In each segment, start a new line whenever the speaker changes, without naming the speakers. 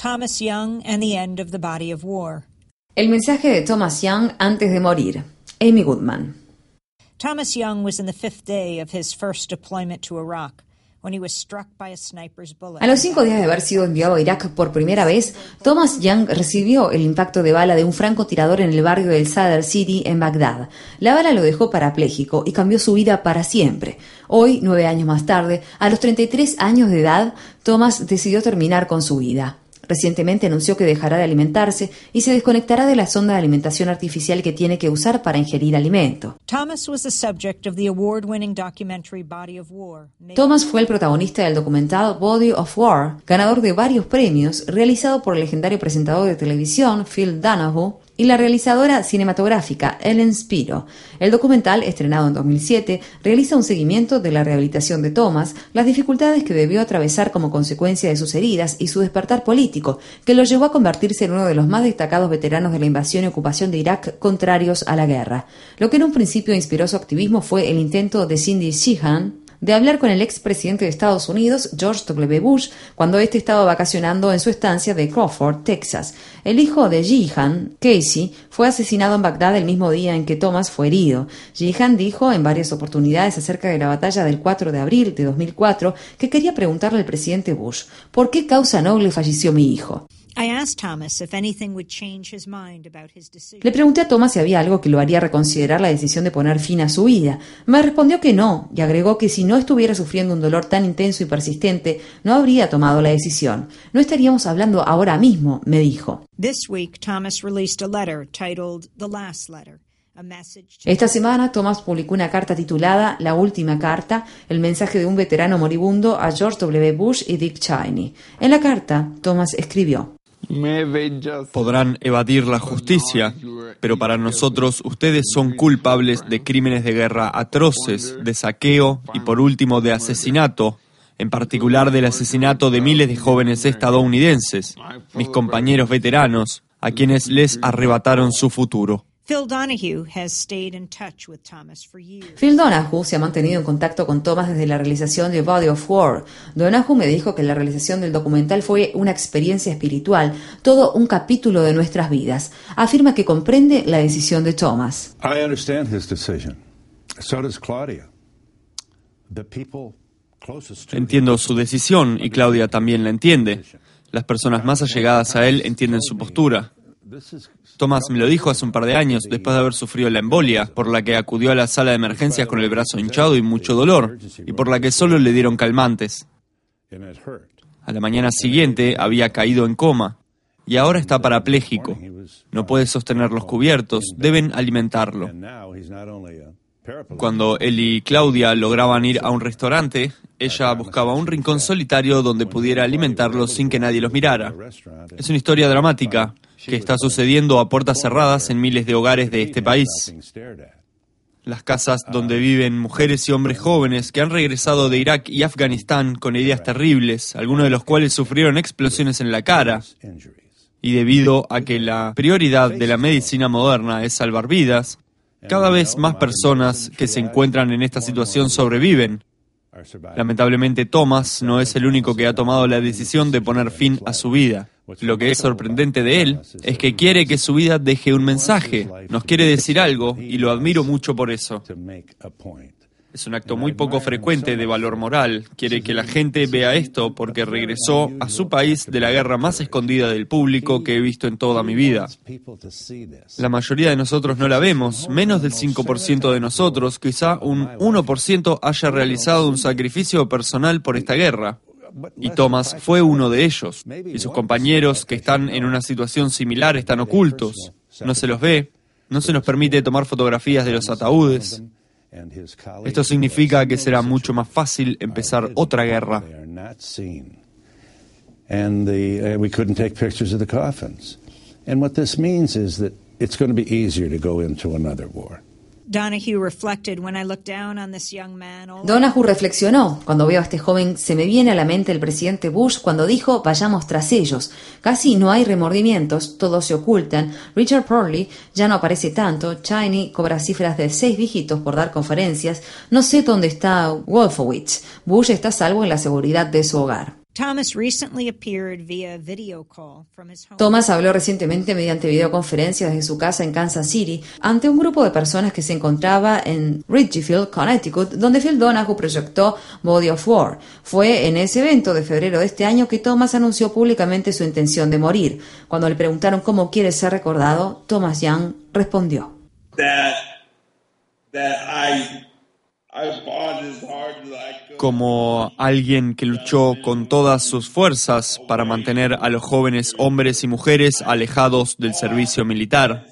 Thomas Young and the End of the Body of War.
El mensaje de Thomas Young antes de morir. Amy Goodman.
Thomas Young was in the fifth day of his first deployment to Iraq.
A los cinco días de haber sido enviado a Irak por primera vez, Thomas Young recibió el impacto de bala de un francotirador en el barrio del Sadr City en Bagdad. La bala lo dejó parapléjico y cambió su vida para siempre. Hoy, nueve años más tarde, a los 33 años de edad, Thomas decidió terminar con su vida. Recientemente anunció que dejará de alimentarse y se desconectará de la sonda de alimentación artificial que tiene que usar para ingerir alimento. Thomas fue el protagonista del documental Body of War, ganador de varios premios, realizado por el legendario presentador de televisión Phil Donahue y la realizadora cinematográfica Ellen Spiro. El documental, estrenado en 2007, realiza un seguimiento de la rehabilitación de Thomas, las dificultades que debió atravesar como consecuencia de sus heridas y su despertar político, que lo llevó a convertirse en uno de los más destacados veteranos de la invasión y ocupación de Irak contrarios a la guerra. Lo que en un principio inspiró su activismo fue el intento de Cindy Sheehan, de hablar con el expresidente de Estados Unidos, George W. Bush, cuando éste estaba vacacionando en su estancia de Crawford, Texas. El hijo de Jihan, Casey, fue asesinado en Bagdad el mismo día en que Thomas fue herido. Jihan dijo en varias oportunidades acerca de la batalla del 4 de abril de 2004 que quería preguntarle al presidente Bush, ¿por qué causa noble falleció mi hijo? Le pregunté a Thomas si había algo que lo haría reconsiderar la decisión de poner fin a su vida. Me respondió que no, y agregó que si no estuviera sufriendo un dolor tan intenso y persistente, no habría tomado la decisión. No estaríamos hablando ahora mismo, me dijo. Esta semana, Thomas publicó una carta titulada La última carta, el mensaje de un veterano moribundo a George W. Bush y Dick Cheney. En la carta, Thomas escribió:
Podrán evadir la justicia, pero para nosotros ustedes son culpables de crímenes de guerra atroces, de saqueo y por último de asesinato, en particular del asesinato de miles de jóvenes estadounidenses, mis compañeros veteranos, a quienes les arrebataron su futuro.
Phil Donahue se ha mantenido en contacto con Thomas desde la realización de Body of War. Donahue me dijo que la realización del documental fue una experiencia espiritual, todo un capítulo de nuestras vidas. Afirma que comprende la decisión de Thomas.
Entiendo su decisión y Claudia también la entiende. Las personas más allegadas a él entienden su postura. Tomás me lo dijo hace un par de años, después de haber sufrido la embolia, por la que acudió a la sala de emergencias con el brazo hinchado y mucho dolor, y por la que solo le dieron calmantes. A la mañana siguiente había caído en coma, y ahora está parapléjico. No puede sostener los cubiertos, deben alimentarlo. Cuando él y Claudia lograban ir a un restaurante, ella buscaba un rincón solitario donde pudiera alimentarlo sin que nadie los mirara. Es una historia dramática que está sucediendo a puertas cerradas en miles de hogares de este país. Las casas donde viven mujeres y hombres jóvenes que han regresado de Irak y Afganistán con heridas terribles, algunos de los cuales sufrieron explosiones en la cara. Y debido a que la prioridad de la medicina moderna es salvar vidas, cada vez más personas que se encuentran en esta situación sobreviven. Lamentablemente Thomas no es el único que ha tomado la decisión de poner fin a su vida. Lo que es sorprendente de él es que quiere que su vida deje un mensaje, nos quiere decir algo y lo admiro mucho por eso. Es un acto muy poco frecuente de valor moral. Quiere que la gente vea esto porque regresó a su país de la guerra más escondida del público que he visto en toda mi vida. La mayoría de nosotros no la vemos, menos del 5% de nosotros, quizá un 1% haya realizado un sacrificio personal por esta guerra. Y Thomas fue uno de ellos. Y sus compañeros que están en una situación similar están ocultos. No se los ve. No se nos permite tomar fotografías de los ataúdes. Esto significa que será mucho más fácil empezar otra guerra. And uh, we couldn't take pictures of the coffins. And what this means is that it's going to be easier to go into another war. Donahue reflexionó. Cuando veo a este joven, se me viene a la mente el presidente Bush cuando dijo vayamos tras ellos. Casi no hay remordimientos, todos se ocultan. Richard Perley ya no aparece tanto. Chiney cobra cifras de seis dígitos por dar conferencias. No sé dónde está Wolfowitz. Bush está salvo en la seguridad de su hogar.
Thomas habló recientemente mediante videoconferencia desde su casa en Kansas City ante un grupo de personas que se encontraba en Ridgefield, Connecticut, donde Phil Donahue proyectó Body of War. Fue en ese evento de febrero de este año que Thomas anunció públicamente su intención de morir. Cuando le preguntaron cómo quiere ser recordado, Thomas Young respondió.
Como alguien que luchó con todas sus fuerzas para mantener a los jóvenes hombres y mujeres alejados del servicio militar.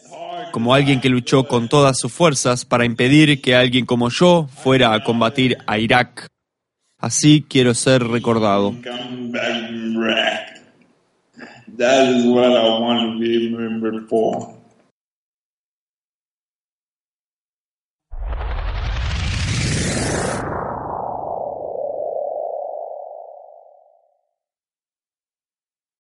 Como alguien que luchó con todas sus fuerzas para impedir que alguien como yo fuera a combatir a Irak. Así quiero ser recordado. That is what I want to be remembered for.